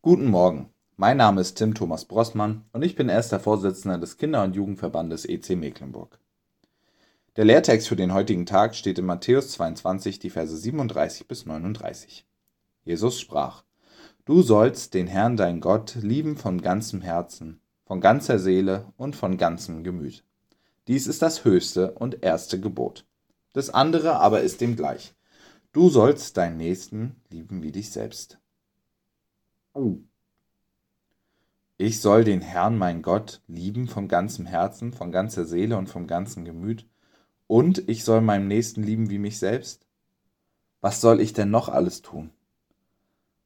Guten Morgen, mein Name ist Tim Thomas Brossmann und ich bin erster Vorsitzender des Kinder- und Jugendverbandes EC Mecklenburg. Der Lehrtext für den heutigen Tag steht in Matthäus 22, die Verse 37 bis 39. Jesus sprach: Du sollst den Herrn dein Gott lieben von ganzem Herzen, von ganzer Seele und von ganzem Gemüt. Dies ist das höchste und erste Gebot. Das andere aber ist dem gleich. Du sollst deinen Nächsten lieben wie dich selbst. Oh. Ich soll den Herrn, mein Gott, lieben von ganzem Herzen, von ganzer Seele und vom ganzen Gemüt. Und ich soll meinem Nächsten lieben wie mich selbst? Was soll ich denn noch alles tun?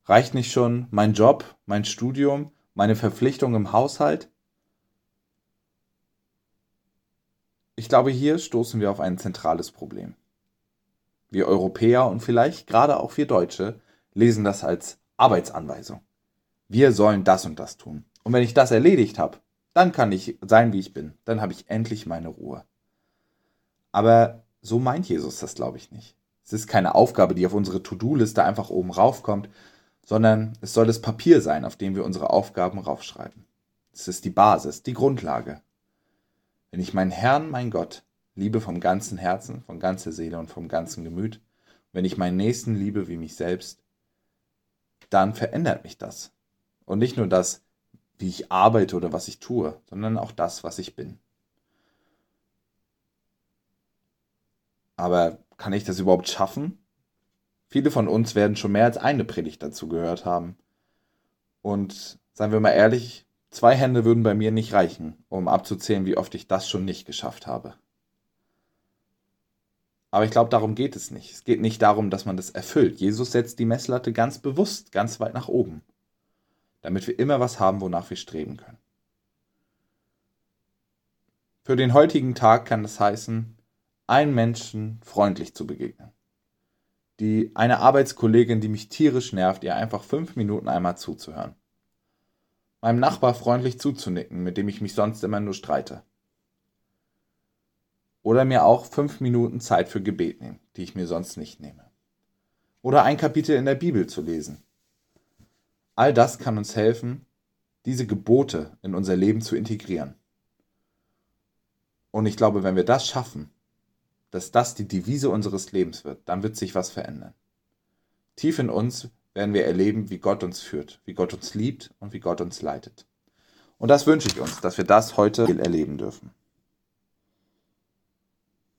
Reicht nicht schon mein Job, mein Studium, meine Verpflichtung im Haushalt? Ich glaube, hier stoßen wir auf ein zentrales Problem. Wir Europäer und vielleicht gerade auch wir Deutsche lesen das als Arbeitsanweisung wir sollen das und das tun. Und wenn ich das erledigt habe, dann kann ich sein, wie ich bin. Dann habe ich endlich meine Ruhe. Aber so meint Jesus das, glaube ich, nicht. Es ist keine Aufgabe, die auf unsere To-Do-Liste einfach oben raufkommt, sondern es soll das Papier sein, auf dem wir unsere Aufgaben raufschreiben. Es ist die Basis, die Grundlage. Wenn ich meinen Herrn, mein Gott, liebe vom ganzen Herzen, von ganzer Seele und vom ganzen Gemüt, wenn ich meinen Nächsten liebe wie mich selbst, dann verändert mich das. Und nicht nur das, wie ich arbeite oder was ich tue, sondern auch das, was ich bin. Aber kann ich das überhaupt schaffen? Viele von uns werden schon mehr als eine Predigt dazu gehört haben. Und seien wir mal ehrlich, zwei Hände würden bei mir nicht reichen, um abzuzählen, wie oft ich das schon nicht geschafft habe. Aber ich glaube, darum geht es nicht. Es geht nicht darum, dass man das erfüllt. Jesus setzt die Messlatte ganz bewusst ganz weit nach oben damit wir immer was haben, wonach wir streben können. Für den heutigen Tag kann es heißen, einem Menschen freundlich zu begegnen. Die eine Arbeitskollegin, die mich tierisch nervt, ihr einfach fünf Minuten einmal zuzuhören. Meinem Nachbar freundlich zuzunicken, mit dem ich mich sonst immer nur streite. Oder mir auch fünf Minuten Zeit für Gebet nehmen, die ich mir sonst nicht nehme. Oder ein Kapitel in der Bibel zu lesen, All das kann uns helfen, diese Gebote in unser Leben zu integrieren. Und ich glaube, wenn wir das schaffen, dass das die Devise unseres Lebens wird, dann wird sich was verändern. Tief in uns werden wir erleben, wie Gott uns führt, wie Gott uns liebt und wie Gott uns leitet. Und das wünsche ich uns, dass wir das heute erleben dürfen.